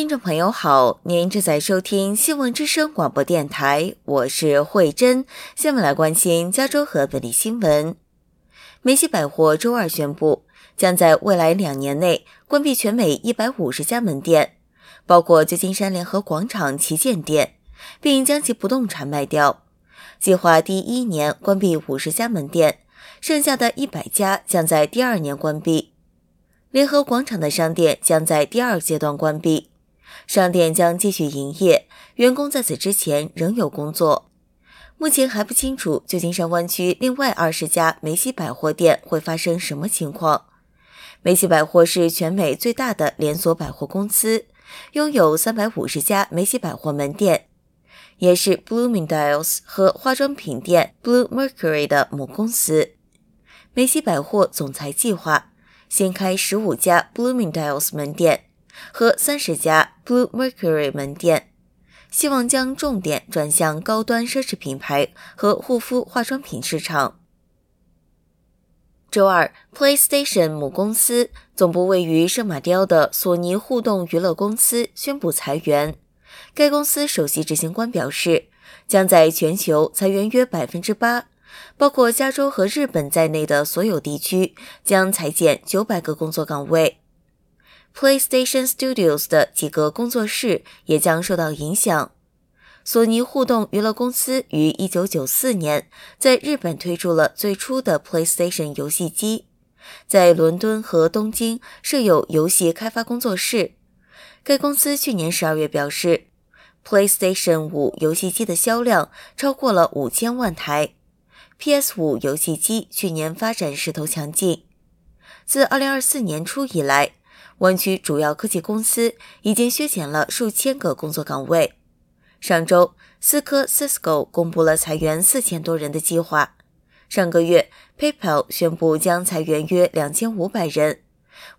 听众朋友好，您正在收听新闻之声广播电台，我是慧珍。下面来关心加州和本地新闻。梅西百货周二宣布，将在未来两年内关闭全美一百五十家门店，包括旧金山联合广场旗舰店，并将其不动产卖掉。计划第一年关闭五十家门店，剩下的一百家将在第二年关闭。联合广场的商店将在第二阶段关闭。商店将继续营业，员工在此之前仍有工作。目前还不清楚旧金山湾区另外二十家梅西百货店会发生什么情况。梅西百货是全美最大的连锁百货公司，拥有三百五十家梅西百货门店，也是 Bloomingdale's 和化妆品店 Bluemercury 的母公司。梅西百货总裁计划先开十五家 Bloomingdale's 门店。和三十家 Bluemercury 门店，希望将重点转向高端奢侈品牌和护肤化妆品市场。周二，PlayStation 母公司总部位于圣马刁的索尼互动娱乐公司宣布裁员。该公司首席执行官表示，将在全球裁员约百分之八，包括加州和日本在内的所有地区将裁减九百个工作岗位。PlayStation Studios 的几个工作室也将受到影响。索尼互动娱乐公司于1994年在日本推出了最初的 PlayStation 游戏机，在伦敦和东京设有游戏开发工作室。该公司去年12月表示，PlayStation 5游戏机的销量超过了5000万台。PS5 游戏机去年发展势头强劲。自2024年初以来。湾区主要科技公司已经削减了数千个工作岗位。上周，思科 Cisco 公布了裁员四千多人的计划。上个月，PayPal 宣布将裁员约两千五百人，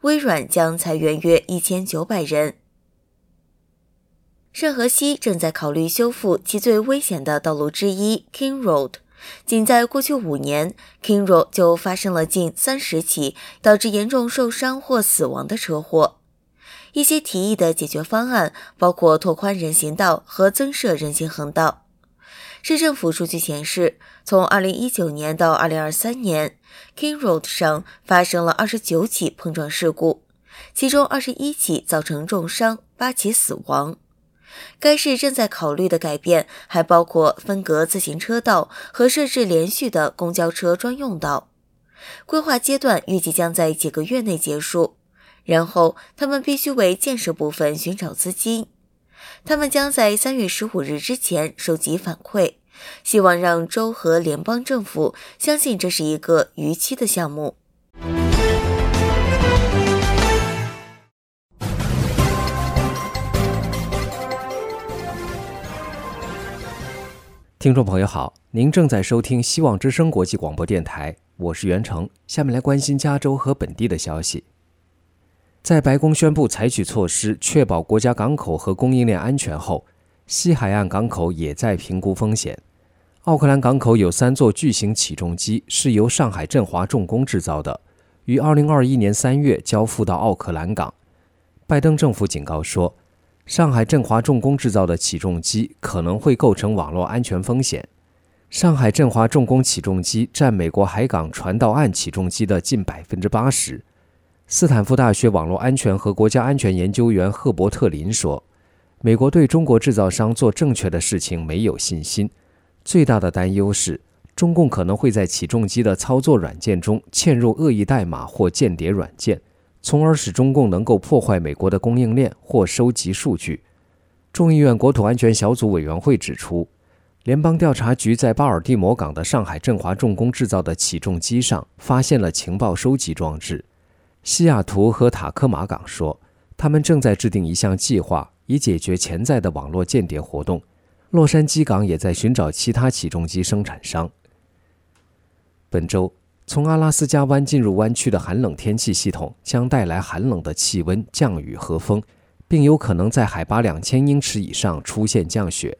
微软将裁员约一千九百人。圣荷西正在考虑修复其最危险的道路之一 King Road。仅在过去五年，King Road 就发生了近三十起导致严重受伤或死亡的车祸。一些提议的解决方案包括拓宽人行道和增设人行横道。市政府数据显示，从2019年到2023年，King Road 上发生了29起碰撞事故，其中21起造成重伤，8起死亡。该市正在考虑的改变还包括分隔自行车道和设置连续的公交车专用道。规划阶段预计将在几个月内结束，然后他们必须为建设部分寻找资金。他们将在三月十五日之前收集反馈，希望让州和联邦政府相信这是一个逾期的项目。听众朋友好，您正在收听希望之声国际广播电台，我是袁成。下面来关心加州和本地的消息。在白宫宣布采取措施确保国家港口和供应链安全后，西海岸港口也在评估风险。奥克兰港口有三座巨型起重机是由上海振华重工制造的，于2021年3月交付到奥克兰港。拜登政府警告说。上海振华重工制造的起重机可能会构成网络安全风险。上海振华重工起重机占美国海港传到岸起重机的近百分之八十。斯坦福大学网络安全和国家安全研究员赫伯特林说：“美国对中国制造商做正确的事情没有信心。最大的担忧是，中共可能会在起重机的操作软件中嵌入恶意代码或间谍软件。”从而使中共能够破坏美国的供应链或收集数据。众议院国土安全小组委员会指出，联邦调查局在巴尔的摩港的上海振华重工制造的起重机上发现了情报收集装置。西雅图和塔科马港说，他们正在制定一项计划，以解决潜在的网络间谍活动。洛杉矶港也在寻找其他起重机生产商。本周。从阿拉斯加湾进入湾区的寒冷天气系统将带来寒冷的气温、降雨和风，并有可能在海拔两千英尺以上出现降雪。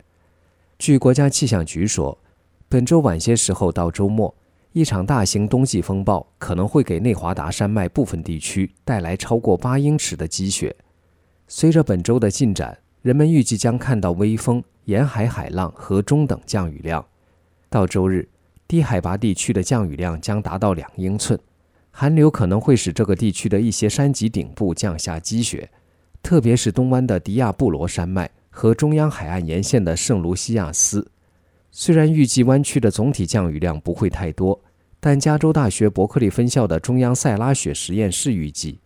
据国家气象局说，本周晚些时候到周末，一场大型冬季风暴可能会给内华达山脉部分地区带来超过八英尺的积雪。随着本周的进展，人们预计将看到微风、沿海海浪和中等降雨量。到周日，低海拔地区的降雨量将达到两英寸。寒流可能会使这个地区的一些山脊顶部降下积雪，特别是东湾的迪亚布罗山脉和中央海岸沿线的圣卢西亚斯。虽然预计湾区的总体降雨量不会太多，但加州大学伯克利分校的中央塞拉雪实验室预计，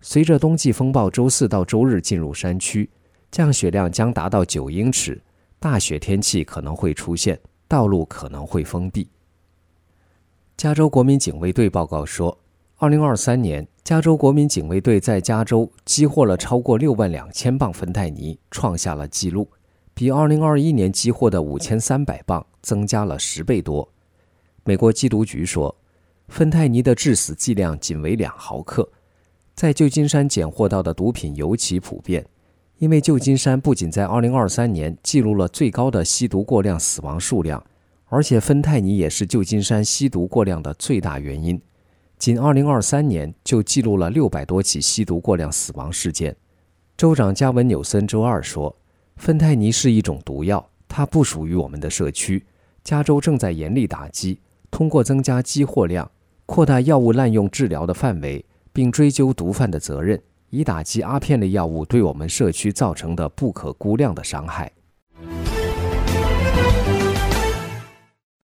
随着冬季风暴周四到周日进入山区，降雪量将达到九英尺，大雪天气可能会出现，道路可能会封闭。加州国民警卫队报告说。二零二三年，加州国民警卫队在加州击获了超过六万两千磅芬太尼，创下了纪录，比二零二一年击获的五千三百磅增加了十倍多。美国缉毒局说，芬太尼的致死剂量仅为两毫克。在旧金山检获到的毒品尤其普遍，因为旧金山不仅在二零二三年记录了最高的吸毒过量死亡数量，而且芬太尼也是旧金山吸毒过量的最大原因。仅2023年就记录了600多起吸毒过量死亡事件。州长加文纽森周二说：“芬太尼是一种毒药，它不属于我们的社区。加州正在严厉打击，通过增加激货量、扩大药物滥用治疗的范围，并追究毒贩的责任，以打击阿片类药物对我们社区造成的不可估量的伤害。”